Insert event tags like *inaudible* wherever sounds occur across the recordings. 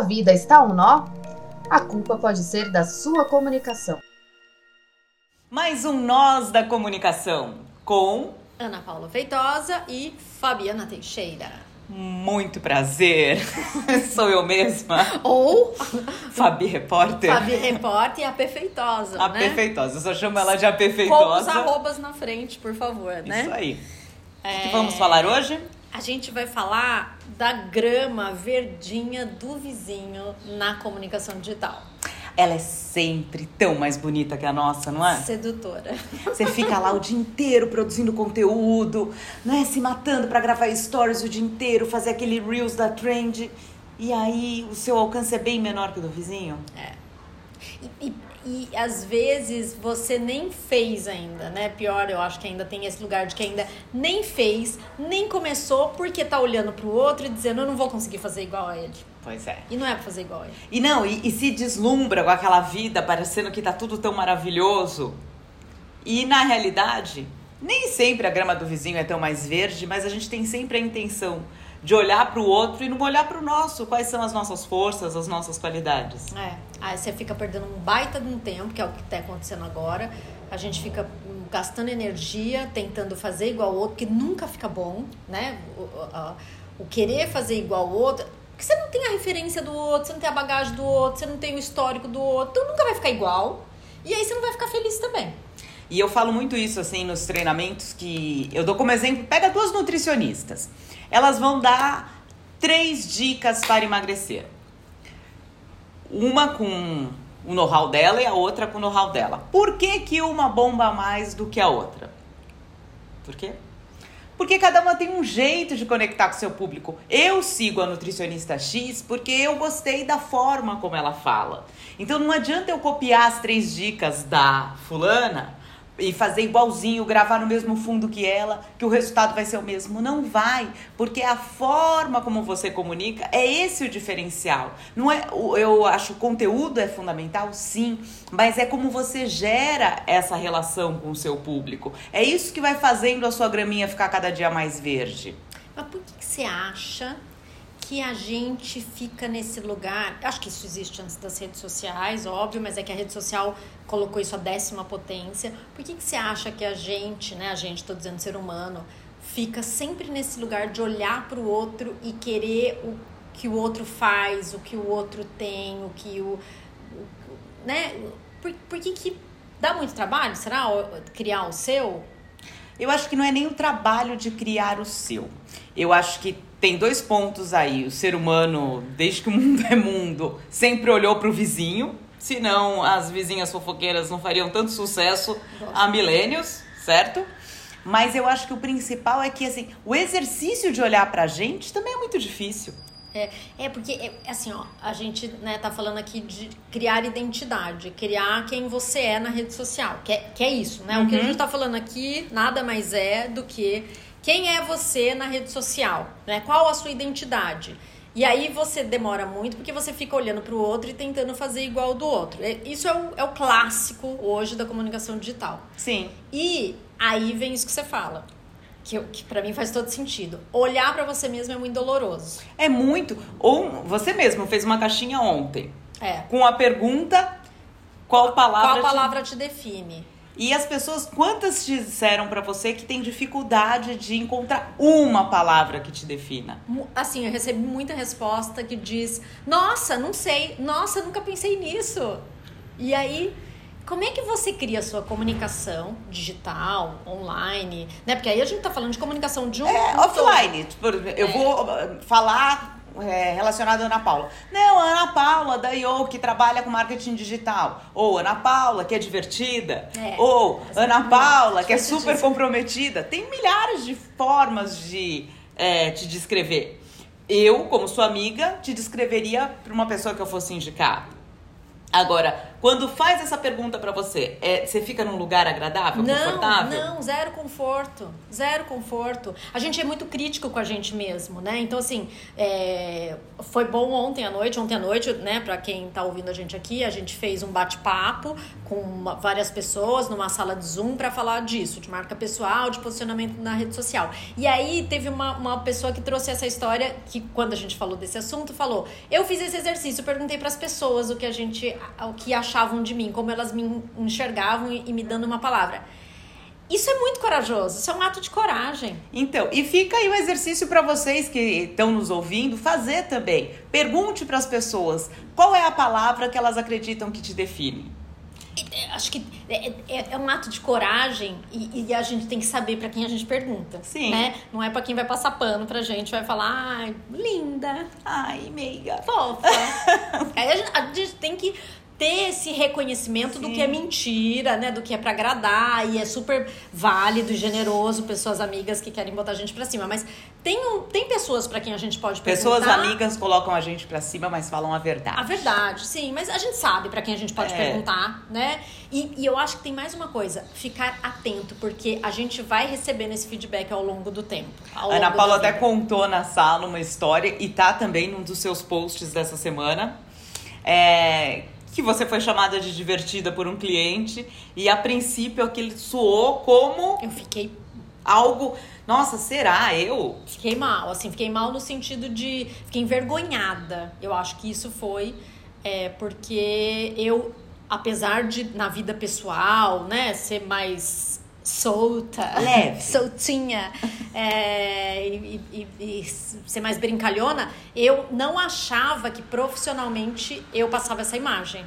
sua vida está um nó, a culpa pode ser da sua comunicação. Mais um Nós da Comunicação com Ana Paula Feitosa e Fabiana Teixeira. muito prazer. *laughs* Sou eu mesma, Ou *laughs* Fabi Repórter. Fabi Repórter e a Perfeitosa, A né? Perfeitosa. Eu só chamo ela de a Com os Perfeitosa. arrobas na frente, por favor, né? Isso aí. O É, que vamos falar hoje? A gente vai falar da grama verdinha do vizinho na comunicação digital. Ela é sempre tão mais bonita que a nossa, não é? Sedutora. Você fica lá o dia inteiro produzindo conteúdo, não é? Se matando pra gravar stories o dia inteiro, fazer aquele reels da trend. E aí o seu alcance é bem menor que o do vizinho? E, e- e, às vezes você nem fez ainda, né? Pior, eu acho que ainda tem esse lugar de que ainda nem fez, nem começou, porque tá olhando pro outro e dizendo, eu não vou conseguir fazer igual a ele. Pois é. E não é pra fazer igual a ele. E não, e, e se deslumbra com aquela vida, parecendo que tá tudo tão maravilhoso. E na realidade, nem sempre a grama do vizinho é tão mais verde, mas a gente tem sempre a intenção de olhar pro outro e não olhar pro nosso. Quais são as nossas forças, as nossas qualidades? É, aí você fica perdendo um baita de um tempo, que é o que tá acontecendo agora. A gente fica gastando energia, tentando fazer igual ao outro, que nunca fica bom, né? O, o- o querer fazer igual ao outro. Porque você não tem a referência do outro, você não tem a bagagem do outro, você não tem o histórico do outro, então nunca vai ficar igual. E aí você não vai ficar feliz também. E eu falo muito isso assim nos treinamentos que eu dou como exemplo. Pega duas nutricionistas. Elas vão dar três dicas para emagrecer. Uma com o know-how dela e a outra com o know-how dela. Por que, que uma bomba mais do que a outra? Por quê? Porque cada uma tem um jeito de conectar com seu público. Eu sigo a nutricionista X porque eu gostei da forma como ela fala. Então não adianta eu copiar as três dicas da fulana e fazer igualzinho, gravar no mesmo fundo que ela, que o resultado vai ser o mesmo. Não vai, porque a forma como você comunica é esse o diferencial. Não é, eu acho o conteúdo é fundamental, sim, mas é como você gera essa relação com o seu público. É isso que vai fazendo a sua graminha ficar cada dia mais verde. Mas por que, que você acha que a gente fica nesse lugar? Acho que isso existe antes das redes sociais, óbvio, mas é que a rede social colocou isso à décima potência. Por que, que você acha que a gente, né, a gente, tô dizendo ser humano, fica sempre nesse lugar de olhar para o outro e querer o que o outro faz, o que o outro tem, o que o. o- né? Por, por que, que dá muito trabalho, será? Criar o seu? Eu acho que não é nem o trabalho de criar o seu. Eu acho que tem dois pontos aí. O ser humano, desde que o mundo *laughs* é mundo, sempre olhou para o vizinho. Senão as vizinhas fofoqueiras não fariam tanto sucesso há milênios, certo? Mas eu acho que o principal é que assim, o exercício de olhar pra gente também é muito difícil. É, é porque, é, assim, ó, a gente né, tá falando aqui de criar identidade, criar quem você é na rede social, que é, que é isso, né? O que a gente tá falando aqui nada mais é do que quem é você na rede social, né? Qual a sua identidade? E aí você demora muito porque você fica olhando pro outro e tentando fazer igual do outro. É- Isso é o, é o clássico hoje da comunicação digital. Sim. E aí vem isso que você fala, que, que para mim faz todo sentido. Olhar pra você mesmo é muito doloroso. É muito. Ou você mesmo fez uma caixinha ontem É. com a pergunta qual palavra Qual te- palavra te define? E as pessoas, quantas te disseram pra você que tem dificuldade de encontrar uma palavra que te defina? Assim, eu recebi muita resposta que diz: Nossa, não sei, nossa, nunca pensei nisso. E aí, como é que você cria a sua comunicação digital, online? Né? Porque aí a gente tá falando de comunicação de um. É, todo. offline. Tipo, eu vou uh, falar é, relacionado a Ana Paula. Não, a Ana Paula da IO, que trabalha com marketing digital. Ou Ana Paula, que é divertida. É. Ou Ana Paula, que é super comprometida. Tem milhares de formas de é, te descrever. Eu, como sua amiga, te descreveria para uma pessoa que eu fosse indicar. Agora, quando faz essa pergunta pra você, é, você fica num lugar agradável, Não, confortável? não, zero conforto. Zero conforto. A gente é muito crítico com a gente mesmo, né? Então, assim, é, foi bom ontem à noite. Ontem à noite, né, pra quem tá ouvindo a gente aqui, a gente fez um bate-papo com uma- várias pessoas numa sala de Zoom pra falar disso, de marca pessoal, de posicionamento na rede social. E aí teve uma, uma pessoa que trouxe essa história que, quando a gente falou desse assunto, falou: Eu fiz esse exercício, perguntei pras pessoas o que a gente, o que achavam de mim, como elas me enxergavam e, e me dando uma palavra. Isso é muito corajoso, isso é um ato de coragem. Então, e fica aí o exercício para vocês que estão nos ouvindo fazer também. Pergunte para as pessoas qual é a palavra que elas acreditam que te define. É, Acho que é, é- é um ato de coragem e, e a gente tem que saber pra quem a gente pergunta. Sim. Né? Não é pra quem vai passar pano pra gente, vai falar, ai, linda, Ai, meiga. fofa. *laughs* Aí a gente, a gente tem que ter esse reconhecimento do Sim. que é mentira, né? Do que é pra agradar e é super válido e generoso, pessoas amigas que querem botar a gente pra cima. Mas tem, um, tem pessoas pra quem a gente pode perguntar. Pessoas amigas colocam a gente pra cima, mas falam a verdade. A verdade, sim, mas a gente sabe pra quem a gente pode É. perguntar, né? E, e eu acho que tem mais uma coisa, ficar atento, porque a gente vai recebendo esse feedback ao longo do tempo. A Ana longo Paula até contou na sala uma história e tá também num dos seus posts dessa semana. É, que você foi chamada de divertida por um cliente e a princípio aquilo soou como Eu fiquei, algo. Nossa, será? Eu? fiquei mal, assim, fiquei mal no sentido de. Fiquei envergonhada. Eu acho que isso foi é, porque eu, apesar de na vida pessoal, né, ser mais solta, Leve. *laughs* soltinha é, e, e- e ser mais brincalhona, eu não achava que profissionalmente eu passava essa imagem.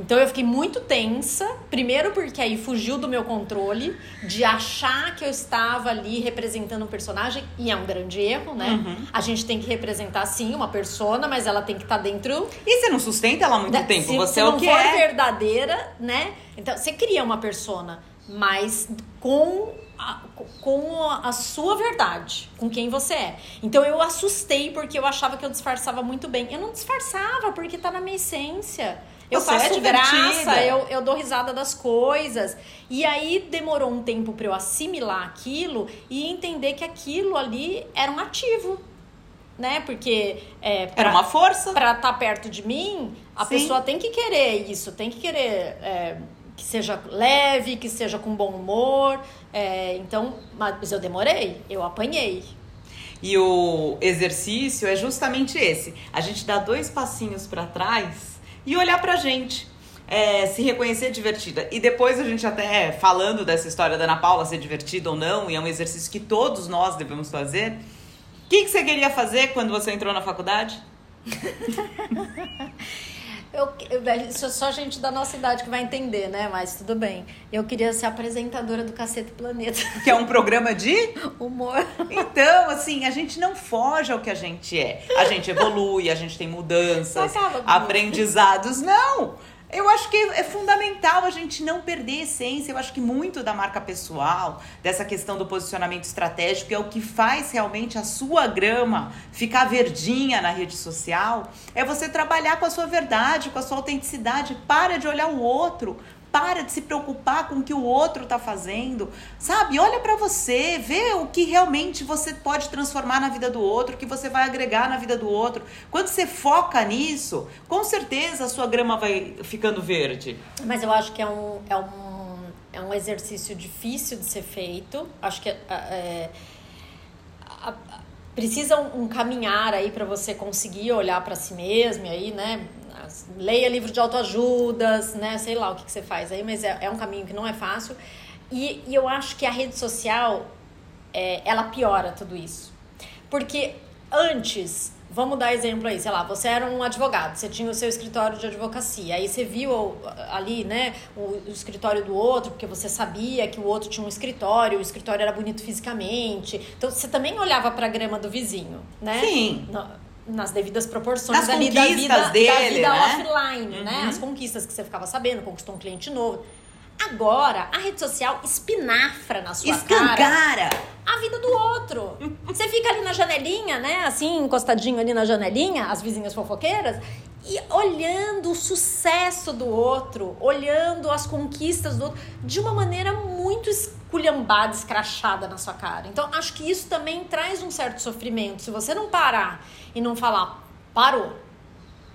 Então eu fiquei muito tensa, primeiro porque aí fugiu do meu controle de achar que eu estava ali representando um personagem, e é um grande erro, né? Uhum. A gente tem que representar sim uma persona, mas ela tem que estar dentro E você não sustenta ela há muito da- tempo? Se, você se é não o que for é. verdadeira, né? Então você cria uma persona, mas com a, com a sua verdade, com quem você é. Então eu assustei porque eu achava que eu disfarçava muito bem. Eu não disfarçava porque tá na minha essência. Eu Você é faço divertida. graça, eu, eu dou risada das coisas. E aí demorou um tempo pra eu assimilar aquilo e entender que aquilo ali era um ativo. Né? Porque é, Era pra- uma força. pra estar perto de mim, a Sim. pessoa tem que querer isso, tem que querer é, que seja leve, que seja com bom humor. é, então, mas eu demorei, eu apanhei. E o exercício é justamente esse: a gente dá dois passinhos pra trás e olhar pra gente. É, se reconhecer divertida. E depois a gente até falando dessa história da Ana Paula ser divertida ou não, e é um exercício que todos nós devemos fazer. O que, que você queria fazer quando você entrou na faculdade? *laughs* Eu, eu- isso é só gente da nossa idade que vai entender, né? Mas tudo bem. Eu queria ser apresentadora do Cacete Planeta. Que é um programa de *laughs* Humor. Então, assim, a gente não foge ao que a gente é. A gente evolui, a gente tem mudanças, aprendizados. Não! Eu acho que é fundamental a gente não perder a essência. Eu acho que muito da marca pessoal, dessa questão do posicionamento estratégico, é o que faz realmente a sua grama ficar verdinha na rede social. É você trabalhar com a sua verdade, com a sua autenticidade. Para de olhar o outro. Para de se preocupar com o que o outro tá fazendo, sabe? Olha pra você, vê o que realmente você pode transformar na vida do outro, o que você vai agregar na vida do outro. Quando você foca nisso, com certeza a sua grama vai ficando verde. Mas eu acho que é um, é um, é um exercício difícil de ser feito. Acho que é, é, a- precisa um, um caminhar aí para você conseguir olhar para si mesmo aí, né? Leia livro de autoajudas, né? Sei lá o que, que você faz aí, mas é, é um caminho que não é fácil. E, e eu acho que a rede social, é, ela piora tudo isso. Porque antes, vamos dar exemplo aí, sei lá, você era um advogado, você tinha o seu escritório de advocacia, aí você viu ali, né, o, o escritório do outro, porque você sabia que o outro tinha um escritório, o escritório era bonito fisicamente. Então você também olhava para a grama do vizinho, né? Sim. Na- nas devidas proporções ali da vida, da dele, vida né? offline, né? Uhum. As conquistas que você ficava sabendo, conquistou um cliente novo. Agora, a rede social espinafra na sua Escancara. cara a vida do outro. *laughs* Você fica ali na janelinha, né? Assim, encostadinho ali na janelinha, as vizinhas fofoqueiras, e olhando o sucesso do outro, olhando as conquistas do outro, de uma maneira muito esculhambada, escrachada na sua cara. Então, acho que isso também traz um certo sofrimento. Se você não parar e não falar, parou.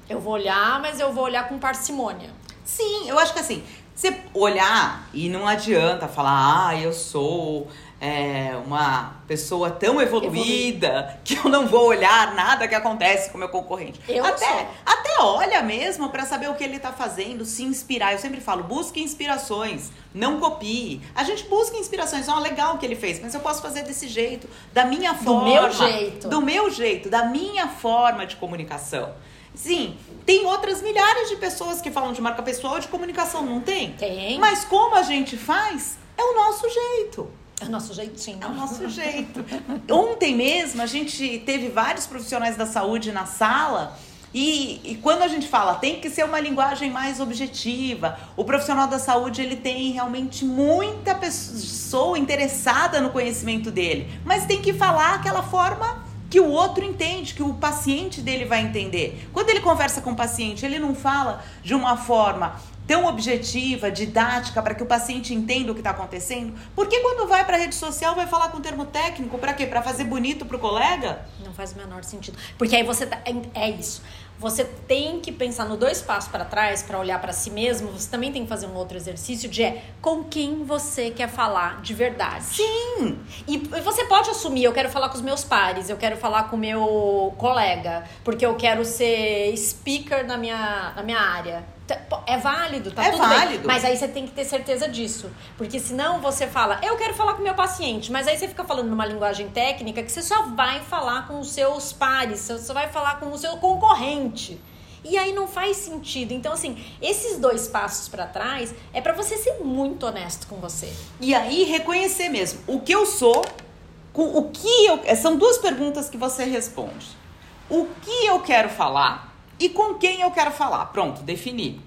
Eu vou olhar, mas eu vou olhar com parcimônia. Sim, eu acho que assim, você olhar e não adianta falar, ah, eu sou é, uma pessoa tão evoluída que eu não vou olhar nada que acontece com o meu concorrente. Eu até, sou. até olha mesmo para saber o que ele tá fazendo, se inspirar. Eu sempre falo, busque inspirações, não copie. A gente busca inspirações, ó, legal o que ele fez, mas eu posso fazer desse jeito, da minha forma. meu jeito. Do meu jeito, da minha forma de comunicação. Sim, tem outras milhares de pessoas que falam de marca pessoal de comunicação, não tem? Tem. Mas como a gente faz, é o nosso jeito. É o nosso jeitinho. É o nosso jeito. *laughs* Ontem mesmo a gente teve vários profissionais da saúde na sala. E, e, quando a gente fala tem que ser uma linguagem mais objetiva, o profissional da saúde ele tem realmente muita pessoa interessada no conhecimento dele, mas tem que falar aquela forma que o outro entende, que o paciente dele vai entender. Quando ele conversa com o paciente, ele não fala de uma forma tão objetiva, didática, para que o paciente entenda o que está acontecendo? Porque quando vai para a rede social, vai falar com termo técnico, para quê? Para fazer bonito para o colega? Não faz o menor sentido. Porque aí você tá, é, é isso. Você tem que pensar no dois passos para trás para olhar para si mesmo. Você também tem que fazer um outro exercício de é com quem você quer falar de verdade. Sim. E você pode assumir, eu quero falar com os meus pares, eu quero falar com o meu colega, porque eu quero ser speaker na minha, na minha área. É válido, tá é tudo válido. bem. Mas aí você tem que ter certeza disso. Porque senão você fala, eu quero falar com o meu paciente, mas aí você fica falando numa linguagem técnica que você só vai falar com os seus pares, você só vai falar com o seu concorrente. E aí não faz sentido. Então, assim, esses dois passos para trás é para você ser muito honesto com você. E aí reconhecer mesmo o que eu sou, com o que eu. São duas perguntas que você responde. O que eu quero falar e com quem eu quero falar. Pronto, defini.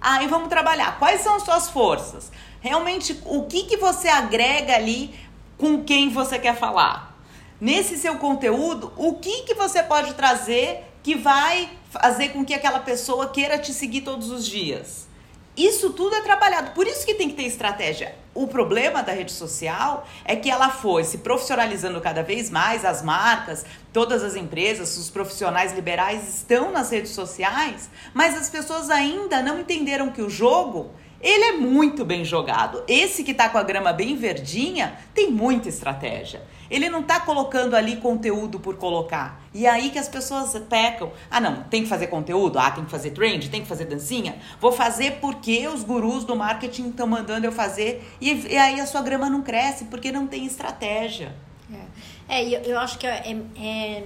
Aí vamos trabalhar. Quais são as suas forças? Realmente, o que, que você agrega ali com quem você quer falar? Nesse seu conteúdo, o que, que você pode trazer que vai fazer com que aquela pessoa queira te seguir todos os dias? Isso tudo é trabalhado, por isso que tem que ter estratégia. O problema da rede social é que ela foi se profissionalizando cada vez mais, as marcas, todas as empresas, os profissionais liberais estão nas redes sociais, mas as pessoas ainda não entenderam que o jogo ele é muito bem jogado. Esse que tá com a grama bem verdinha tem muita estratégia. Ele não tá colocando ali conteúdo por colocar. E é aí que as pessoas pecam. Ah, não, tem que fazer conteúdo? Ah, tem que fazer trend? Tem que fazer dancinha? Vou fazer porque os gurus do marketing estão mandando eu fazer. E, e, aí a sua grama não cresce porque não tem estratégia. É, é eu, eu acho que é, é,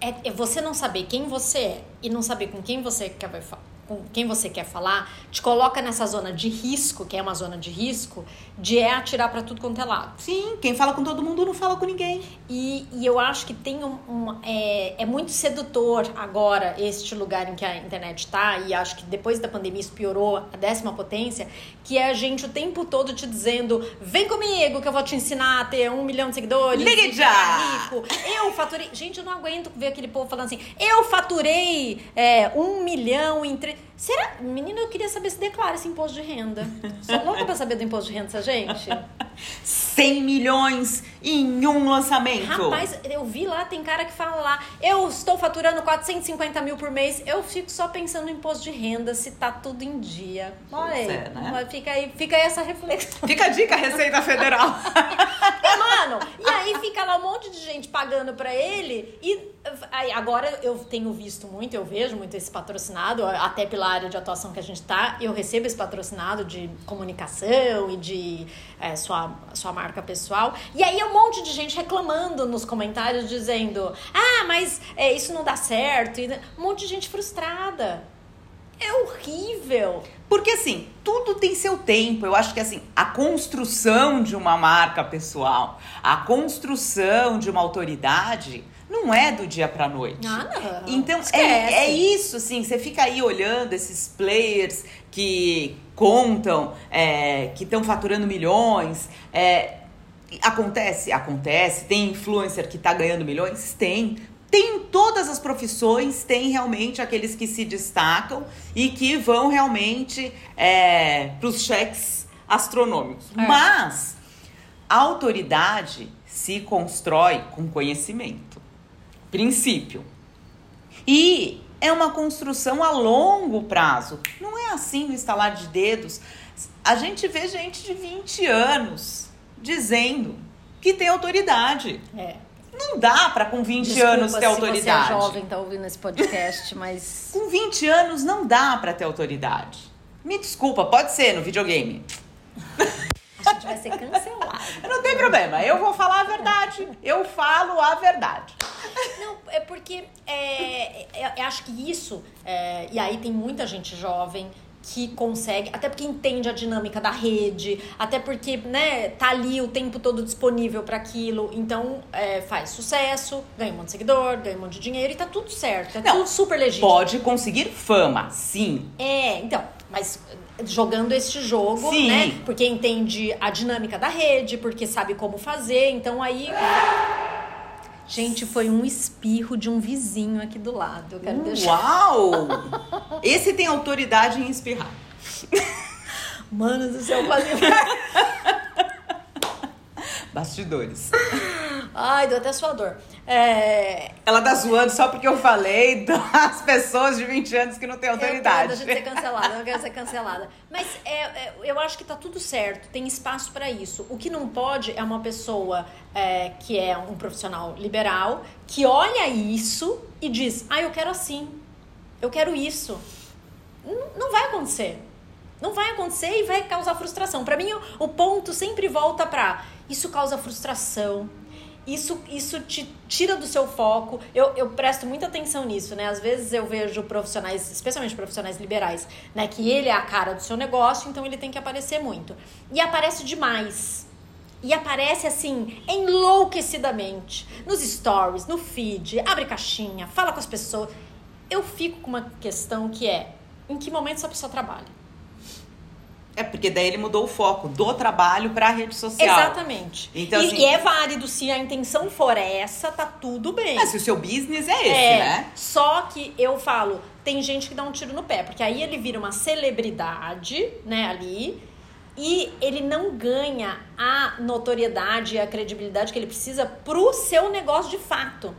é, é você não saber quem você é e não saber com quem você quer falar com quem você quer falar, te coloca nessa zona de risco, que é uma zona de risco, de é atirar para tudo quanto é lado. Sim, quem fala com todo mundo não fala com ninguém. E, e eu acho que tem um, um é, é muito sedutor agora este lugar em que a internet tá, e acho que depois da pandemia isso piorou a décima potência, que é a gente o tempo todo te dizendo: vem comigo que eu vou te ensinar a ter um milhão de seguidores. Ligue já! Rico. Eu faturei. Gente, eu não aguento ver aquele povo falando assim: eu faturei é, um milhão em três. it Será? Menino, eu queria saber se declara esse imposto de renda. Sou louca pra saber do imposto de renda dessa gente. *laughs* 100 milhões em um lançamento. Rapaz, eu vi lá, tem cara que fala lá, eu estou faturando 450 mil por mês. Eu fico só pensando no imposto de renda, se tá tudo em dia. Olha aí, é, né? fica aí, fica aí essa reflexão. Fica a dica, Receita Federal. *laughs* Mano, e aí fica lá um monte de gente pagando pra ele e aí, agora eu tenho visto muito, eu vejo muito esse patrocinado, até pela área de atuação que a gente tá, eu recebo esse patrocinado de comunicação e de é, sua, sua marca pessoal. E aí um monte de gente reclamando nos comentários, dizendo: ah, mas é, isso não dá certo. E um monte de gente frustrada. É horrível. Porque assim, tudo tem seu tempo. Eu acho que assim, a construção de uma marca pessoal, a construção de uma autoridade não é do dia pra noite. Ah, não. Então, Esquece. é, é isso, assim, você fica aí olhando esses players que contam é, que estão faturando milhões. É, acontece? Acontece. Tem influencer que está ganhando milhões? Tem. Tem em todas as profissões, tem realmente aqueles que se destacam e que vão realmente é, para os cheques astronômicos. É. Mas a autoridade se constrói com conhecimento. Princípio. E é uma construção a longo prazo. Não é assim no estalar de dedos. A gente vê gente de 20 anos dizendo que tem autoridade. É. Não dá pra com 20 Desculpa anos ter se autoridade. você é jovem tá ouvindo esse podcast, *laughs* mas Com 20 anos não dá pra ter autoridade. Me desculpa, pode ser no videogame. *laughs* a gente vai ser cancelado. Não tem problema, eu vou falar a verdade. Eu falo a verdade. Não, é porque é, é, eu acho que isso, é, e aí tem muita gente jovem que consegue, até porque entende a dinâmica da rede, até porque, né, tá ali o tempo todo disponível para aquilo, então é, faz sucesso, ganha um monte de seguidor, ganha um monte de dinheiro e tá tudo certo, é Não, tudo super legítimo. Pode conseguir fama, sim. É, então, mas jogando este jogo, Sim. né? Porque entende a dinâmica da rede, porque sabe como fazer, então aí. Gente, foi um espirro de um vizinho aqui do lado. Eu quero deixar. Uau! Esse tem autoridade em espirrar. Mano do céu, quase. Bastidores. Ai, deu até suador. É. Ela tá zoando só porque eu falei das pessoas de 20 anos que não têm Eu quero autoridade. a gente ser cancelada, eu não quero ser cancelada. Mas é, é, eu acho que tá tudo certo, tem espaço pra isso. O que não pode é uma pessoa é, que é um profissional liberal, que olha isso e diz: ah, eu quero assim, eu quero isso. Não, não vai acontecer. Não vai acontecer e vai causar frustração. Pra mim, o, o ponto sempre volta pra isso causa frustração. Isso, isso te tira do seu foco. Eu, eu presto muita atenção nisso, né? Às vezes eu vejo profissionais, especialmente profissionais liberais, né? Que ele é a cara do seu negócio, então ele tem que aparecer muito. E aparece demais. E aparece assim, enlouquecidamente. Nos stories, no feed, abre caixinha, fala com as pessoas. Eu fico com uma questão que é: em que momento essa pessoa trabalha? É porque daí ele mudou o foco do trabalho pra rede social. Exatamente. Então, e, assim- e é válido, se a intenção for essa, tá tudo bem. Mas se o seu business é esse, É, né? Só que eu falo, tem gente que dá um tiro no pé, porque aí ele vira uma celebridade, né, ali, e ele não ganha a notoriedade e a credibilidade que ele precisa pro seu negócio de fato.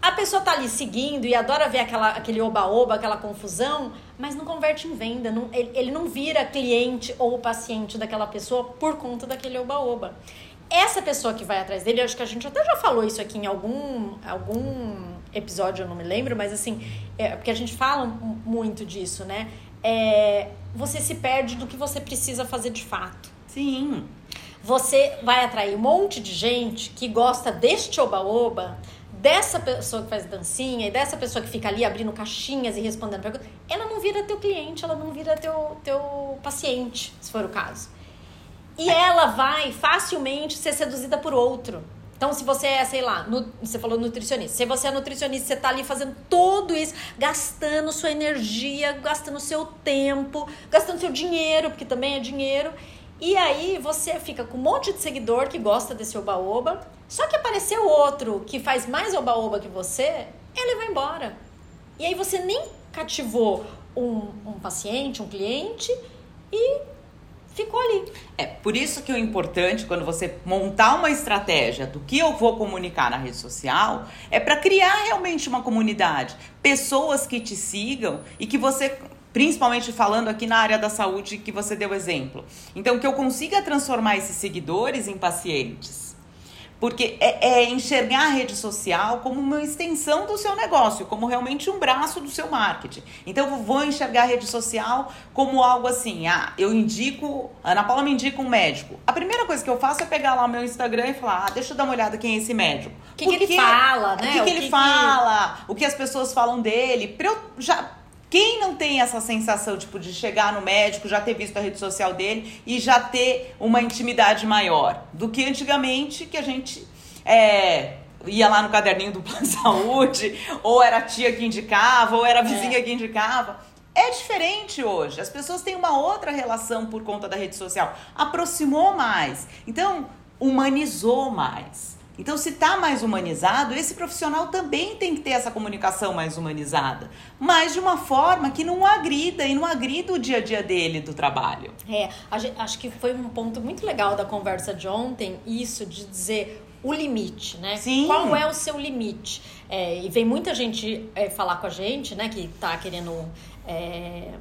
A pessoa tá ali seguindo e adora ver aquela, aquele oba-oba, aquela confusão, mas não converte em venda. Não, ele, ele não vira cliente ou paciente daquela pessoa por conta daquele oba-oba. Essa pessoa que vai atrás dele, acho que a gente até já falou isso aqui em algum, algum episódio, eu não me lembro, mas assim, é, porque a gente fala mu- muito disso, né? É, você se perde do que você precisa fazer de fato Sim. você vai atrair um monte de gente que gosta deste oba-oba, dessa pessoa que faz dancinha e dessa pessoa que fica ali abrindo caixinhas e respondendo perguntas. Ela não vira teu cliente, ela não vira teu, teu paciente, se for o caso. E ela vai facilmente ser seduzida por outro. Então, se você é, sei lá, nu- você falou nutricionista. Se você é nutricionista, você tá ali fazendo tudo isso, gastando sua energia, gastando seu tempo, gastando seu dinheiro, porque também é dinheiro. E aí você fica com um monte de seguidor que gosta desse oba-oba. Só que apareceu outro que faz mais oba-oba que você, ele vai embora. E aí você nem cativou um, um paciente, um cliente e ficou ali. É por isso que o importante quando você montar uma estratégia do que eu vou comunicar na rede social é para criar realmente uma comunidade, pessoas que te sigam e que você principalmente falando aqui na área da saúde que você deu exemplo. Então que eu consiga transformar esses seguidores em pacientes. Porque é, é enxergar a rede social como uma extensão do seu negócio, como realmente um braço do seu marketing. Então eu vou enxergar a rede social como algo assim, ah, eu indico, a Ana Paula me indica um médico. A primeira coisa que eu faço é pegar lá o meu Instagram e falar, ah, deixa eu dar uma olhada quem é esse médico. O que que ele fala, né? O que, que ele que- fala, o que as pessoas falam dele, pra eu já quem não tem essa sensação, tipo, de chegar no médico, já ter visto a rede social dele e já ter uma intimidade maior do que antigamente que a gente é, ia lá no caderninho do plano de saúde, ou era a tia que indicava, ou era a vizinha que indicava. é diferente hoje. As pessoas têm uma outra relação por conta da rede social. Aproximou mais. Então, humanizou mais. Então, se está mais humanizado, esse profissional também tem que ter essa comunicação mais humanizada, mas de uma forma que não agrida e não agrida o dia a dia dele do trabalho. É, acho que foi um ponto muito legal da conversa de ontem, isso de dizer o limite, né? Sim. Qual é o seu limite? É, e vem muita gente é, falar com a gente, né, que tá querendo é,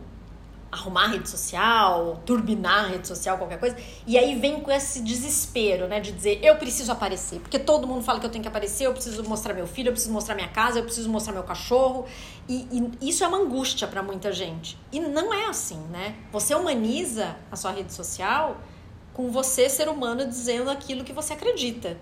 arrumar rede social, turbinar rede social, qualquer coisa. E aí vem com esse desespero, né? De dizer, eu preciso aparecer. Porque todo mundo fala que eu tenho que aparecer, eu preciso mostrar meu filho, eu preciso mostrar minha casa, eu preciso mostrar meu cachorro. E, e isso é uma angústia para muita gente. E não é assim, né? Você humaniza a sua rede social com você, ser humano, dizendo aquilo que você acredita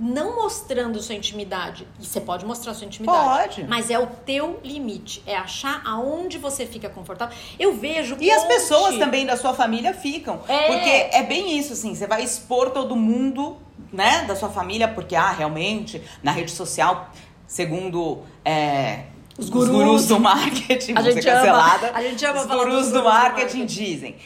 não mostrando sua intimidade. E você pode mostrar sua intimidade. Pode. Mas é o teu limite. É achar aonde você fica confortável. Eu vejo. E as pessoas também da sua família ficam. É. Porque é bem isso, assim. Você vai expor todo mundo, né, da sua família, porque, ah, realmente, na rede social, segundo. É, os gurus, os gurus do marketing, a gente cancelada. Ama, a gente ama Os gurus do marketing, do marketing dizem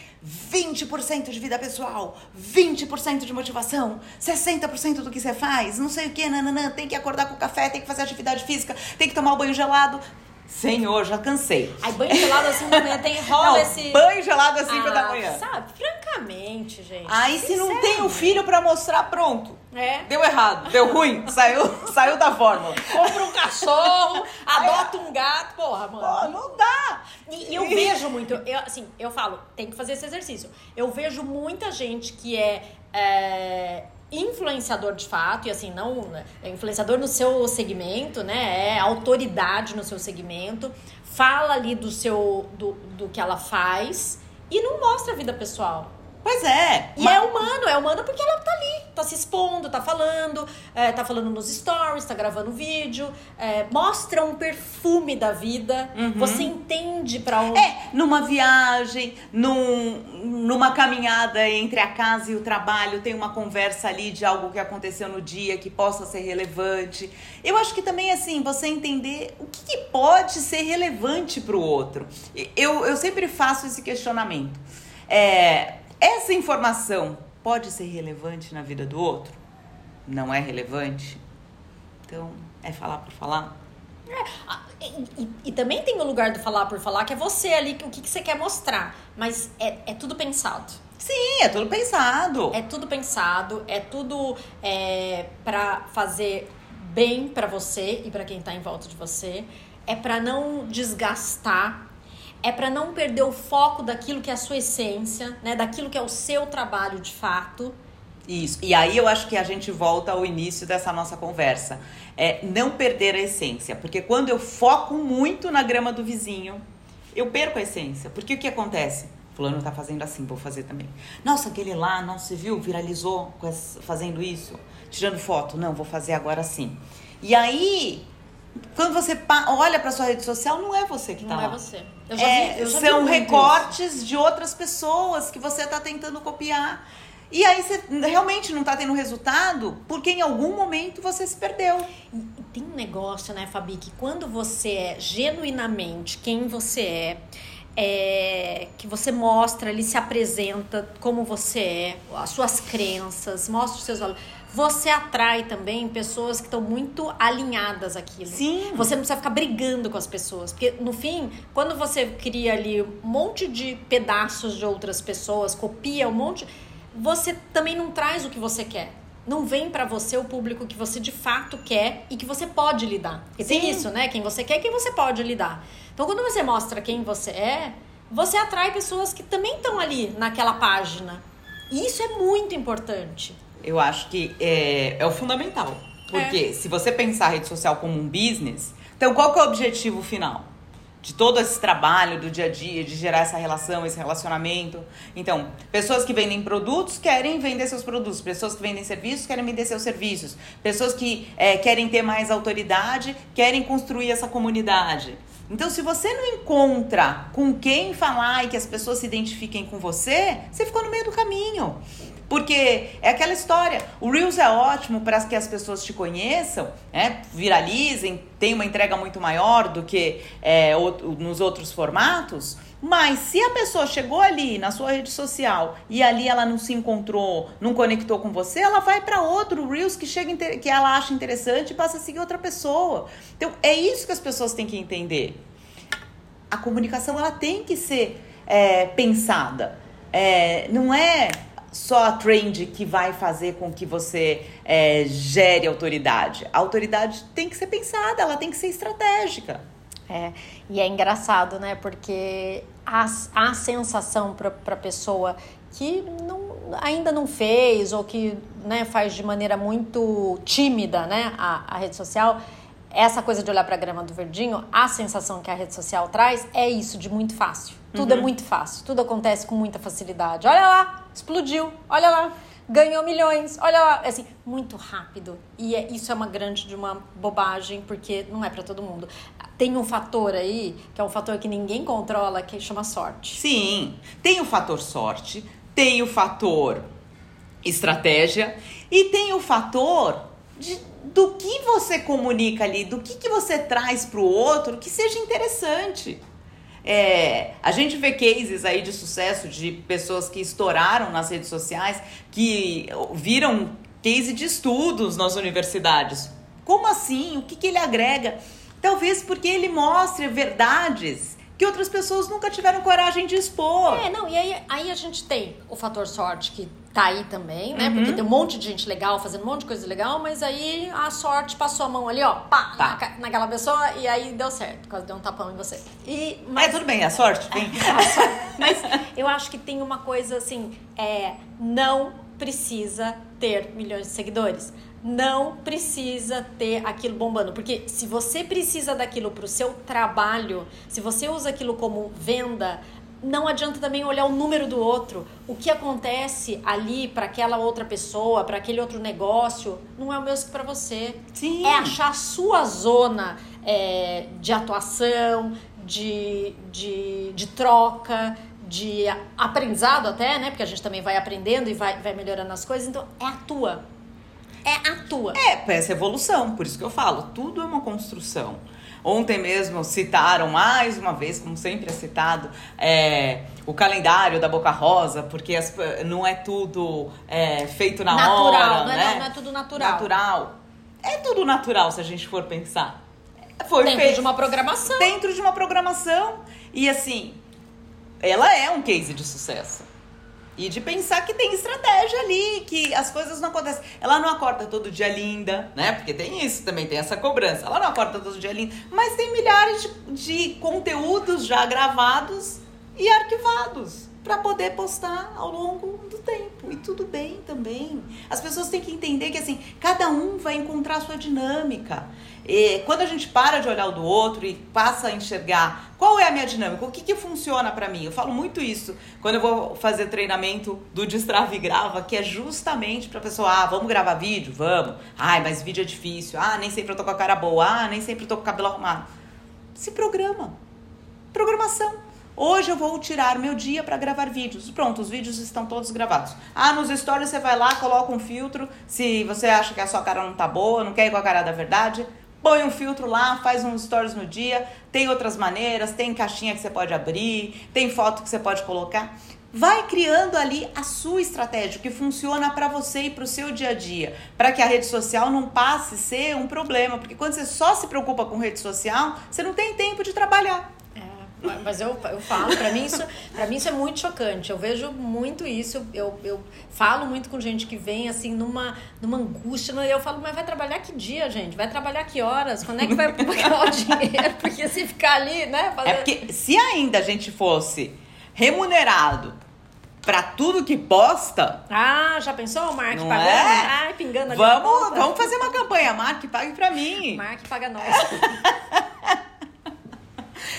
20% de vida pessoal, 20% de motivação, 60% do que você faz, não sei o que, nananã, tem que acordar com café, tem que fazer atividade física, tem que tomar o banho gelado. Senhor, já cansei. Aí banho gelado assim da manhã tem rola não, esse. Banho gelado assim ah, da manhã. Sabe, francamente, gente. Aí se não tem o filho para mostrar, pronto. É. Deu errado, deu ruim, saiu, *laughs* saiu da fórmula. Compra um cachorro, *laughs* adota um gato, porra, mano. Pô, não dá. E, e eu vejo muito, eu, assim, eu falo, tem que fazer esse exercício. Eu vejo muita gente que é, é influenciador de fato, e assim, não né, é influenciador no seu segmento, né? É autoridade no seu segmento, fala ali do seu do, do que ela faz e não mostra a vida pessoal. Pois é. E mas... é humano, é humano porque ela tá ali, tá se expondo, tá falando, é, tá falando nos stories, tá gravando vídeo, é, mostra um perfume da vida, uhum. você entende para onde. É, numa viagem, num, numa caminhada entre a casa e o trabalho, tem uma conversa ali de algo que aconteceu no dia que possa ser relevante. Eu acho que também, assim, você entender o que, que pode ser relevante para o outro. Eu, eu sempre faço esse questionamento. É, essa informação pode ser relevante na vida do outro? Não é relevante? Então, é falar por falar? É, e, e, e, também tem o lugar do falar por falar, que é você ali, o que, que você quer mostrar. Mas é, é tudo pensado. Sim, é tudo pensado. É tudo pensado, é tudo é, para fazer bem para você e para quem tá em volta de você. É para não desgastar é para não perder o foco daquilo que é a sua essência, né? Daquilo que é o seu trabalho de fato. Isso. E aí eu acho que a gente volta ao início dessa nossa conversa. É não perder a essência. Porque quando eu foco muito na grama do vizinho, eu perco a essência. Porque o que acontece? Fulano tá fazendo assim, vou fazer também. Nossa, aquele lá, não se viu, viralizou fazendo isso, tirando foto. Não, vou fazer agora sim. E aí quando você olha para sua rede social, não é você que está lá. Não é você. É, são recortes isso. de outras pessoas que você está tentando copiar. E aí você realmente não está tendo resultado porque em algum momento você se perdeu. E tem um negócio, né, Fabi, que quando você é genuinamente quem você é, é, que você mostra, ele se apresenta como você é, as suas crenças, mostra os seus valores você atrai também pessoas que estão muito alinhadas àquilo. Sim. Você não precisa ficar brigando com as pessoas. Porque, no fim, quando você cria ali um monte de pedaços de outras pessoas, copia um monte, você também não traz o que você quer. Não vem para você o público que você de fato quer e que você pode lidar. Porque Sim. tem isso, né? Quem você quer e quem você pode lidar. Então, quando você mostra quem você é, você atrai pessoas que também estão ali naquela página. E isso é muito importante. Eu acho que é, é o fundamental. Porque é. se você pensar a rede social como um business, então qual que é o objetivo final? De todo esse trabalho do dia a dia, de gerar essa relação, esse relacionamento. Então, pessoas que vendem produtos querem vender seus produtos, pessoas que vendem serviços querem vender seus serviços, pessoas que é, querem ter mais autoridade querem construir essa comunidade. Então, se você não encontra com quem falar e que as pessoas se identifiquem com você, você ficou no meio do caminho. Porque é aquela história. O Reels é ótimo para que as pessoas te conheçam, né? viralizem, tem uma entrega muito maior do que é, nos outros formatos. Mas se a pessoa chegou ali na sua rede social e ali ela não se encontrou, não conectou com você, ela vai para outro Reels que chega que ela acha interessante e passa a seguir outra pessoa. Então é isso que as pessoas têm que entender. A comunicação ela tem que ser é, pensada. É, não é só a trend que vai fazer com que você é, gere autoridade. A autoridade tem que ser pensada, ela tem que ser estratégica. É, e é engraçado, né? Porque a, a sensação para a pessoa que não, ainda não fez ou que né, faz de maneira muito tímida né, a, a rede social, essa coisa de olhar para a grama do verdinho, a sensação que a rede social traz é isso, de muito fácil. Tudo é uhum. é muito fácil, tudo acontece com muita facilidade. Olha lá, explodiu, olha lá, ganhou milhões, olha lá, é assim, muito rápido. E é, isso é uma grande de uma bobagem, porque não é para todo mundo tem um fator aí, que é um fator que ninguém controla, que chama sorte. Sim, tem o fator sorte, tem o fator estratégia e tem o fator de, do que você comunica ali, do que, que você traz para o outro que seja interessante. É, a gente vê cases aí de sucesso de pessoas que estouraram nas redes sociais, que viram case de estudos nas universidades. Como assim? O que, que ele agrega? Talvez porque ele mostre verdades que outras pessoas nunca tiveram coragem de expor. É, não, e aí, aí a gente tem o fator sorte que tá aí também, né? Uhum. Porque tem um monte de gente legal fazendo um monte de coisa legal, mas aí a sorte passou a mão ali, ó, pá, tá. na, naquela pessoa e aí deu certo, quase deu um tapão em você. E, mas, é, tudo bem, a sorte, vem. *laughs* mas eu acho que tem uma coisa assim, é, não precisa ter milhões de seguidores não precisa ter aquilo bombando. Porque se você precisa daquilo para o seu trabalho, se você usa aquilo como venda, não adianta também olhar o número do outro. O que acontece ali para aquela outra pessoa, para aquele outro negócio, não é o mesmo que para você. Sim. É achar a sua zona é, de atuação, de, de, de troca, de aprendizado até, né? Porque a gente também vai aprendendo e vai, vai melhorando as coisas. Então, é a tua é a tua. É, essa evolução, por isso que eu falo, tudo é uma construção. Ontem mesmo citaram mais uma vez, como sempre é citado, é, o calendário da Boca Rosa, porque as, não é tudo é, feito na natural, hora, não é, né? Não, não é tudo natural. Natural. É tudo natural se a gente for pensar. Foi dentro feito, de uma programação. Dentro de uma programação. E assim, ela é um case de sucesso. E de pensar que tem estratégia ali, que as coisas não acontecem. Ela não acorda todo dia linda, né? Porque tem isso também, tem essa cobrança. Ela não acorda todo dia linda, mas tem milhares de, de conteúdos já gravados e arquivados para poder postar ao longo do tempo. E tudo bem também. As pessoas têm que entender que assim, cada um vai encontrar a sua dinâmica. E quando a gente para de olhar o do outro e passa a enxergar qual é a minha dinâmica, o que, que funciona para mim, eu falo muito isso quando eu vou fazer treinamento do Destrava e Grava, que é justamente pra pessoa, ah, vamos gravar vídeo? Vamos. Ai, mas vídeo é difícil. Ah, nem sempre eu tô com a cara boa. Ah, nem sempre eu tô com o cabelo arrumado. Se programa. Programação. Hoje eu vou tirar meu dia para gravar vídeos. Pronto, os vídeos estão todos gravados. Ah, nos stories você vai lá, coloca um filtro. Se você acha que a sua cara não tá boa, não quer ir com a cara da verdade, põe um filtro lá, faz uns stories no dia. Tem outras maneiras, tem caixinha que você pode abrir, tem foto que você pode colocar. Vai criando ali a sua estratégia que funciona para você e para o seu dia a dia, para que a rede social não passe a ser um problema, porque quando você só se preocupa com rede social, você não tem tempo de trabalhar. Mas eu, eu falo, para mim, isso, pra mim isso é muito chocante. Eu vejo muito isso. Eu, eu falo muito com gente que vem assim numa, numa angústia. E eu falo, mas vai trabalhar que dia, gente? Vai trabalhar que horas? Quando é que vai pagar o *laughs* dinheiro? Porque se ficar ali, né? Fazer... É porque se ainda a gente fosse remunerado para tudo que posta. Ah, já pensou o Mark não pagando? É? Ai, pingando Vamos, vamos fazer uma campanha. Mark, pague para mim. Mark paga nós. *laughs*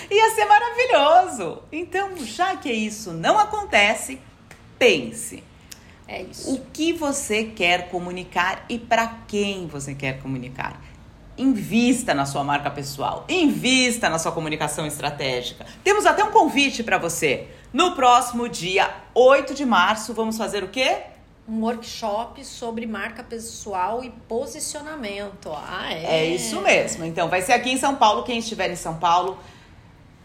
Ia ser maravilhoso. Então, já que isso não acontece, pense. É isso. O que você quer comunicar e para quem você quer comunicar? Invista na sua marca pessoal, invista na sua comunicação estratégica. Temos até um convite para você. No próximo dia 8 de março, vamos fazer o quê? um workshop sobre marca pessoal e posicionamento. Ah, é. É isso mesmo. Então, vai ser aqui em São Paulo. Quem estiver em São Paulo,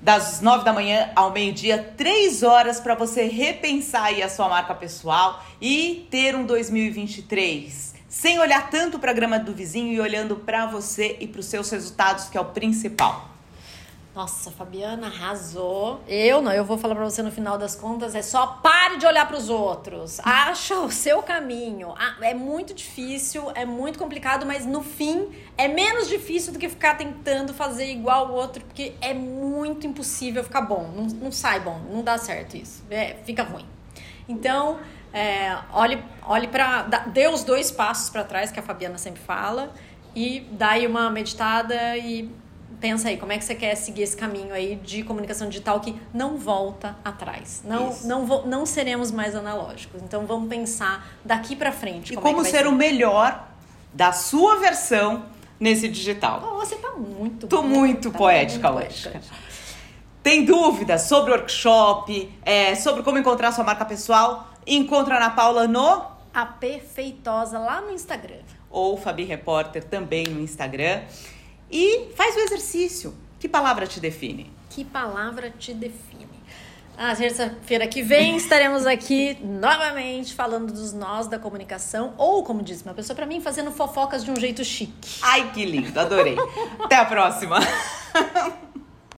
das nove da manhã ao meio-dia, três horas para você repensar aí a sua marca pessoal e ter um 2023 sem olhar tanto para a grama do vizinho e olhando para você e para os seus resultados, que é o principal. Nossa, Fabiana arrasou. Eu não, eu vou falar para você no final das contas, é só pare de olhar para os outros. Acha o seu caminho. Ah, é muito difícil, é muito complicado, mas no fim é menos difícil do que ficar tentando fazer igual o outro, porque é muito impossível ficar bom. Não, não sai bom, não dá certo isso. É, fica ruim. Então, é, olhe, olhe para. Dê os dois passos para trás, que a Fabiana sempre fala, e dá aí uma meditada e pensa aí, como é que você quer seguir esse caminho aí de comunicação digital que não volta atrás. Não, não, não seremos mais analógicos. Então vamos pensar daqui para frente. E como, como é ser, ser, o melhor da sua versão nesse digital. Oh, você tá muito Tô muito tá poética muito hoje. Poética. Tem dúvidas sobre workshop, é, sobre como encontrar sua marca pessoal? Encontra a Ana Paula no A Perfeitosa lá no Instagram. Ou Fabi Repórter também no Instagram. E faz o exercício. Que palavra te define? Que palavra te define? Na terça-feira que vem estaremos aqui novamente falando dos nós da comunicação, ou como disse uma pessoa para mim, fazendo fofocas de um jeito chique. Ai, que lindo, adorei. Até a próxima. *laughs*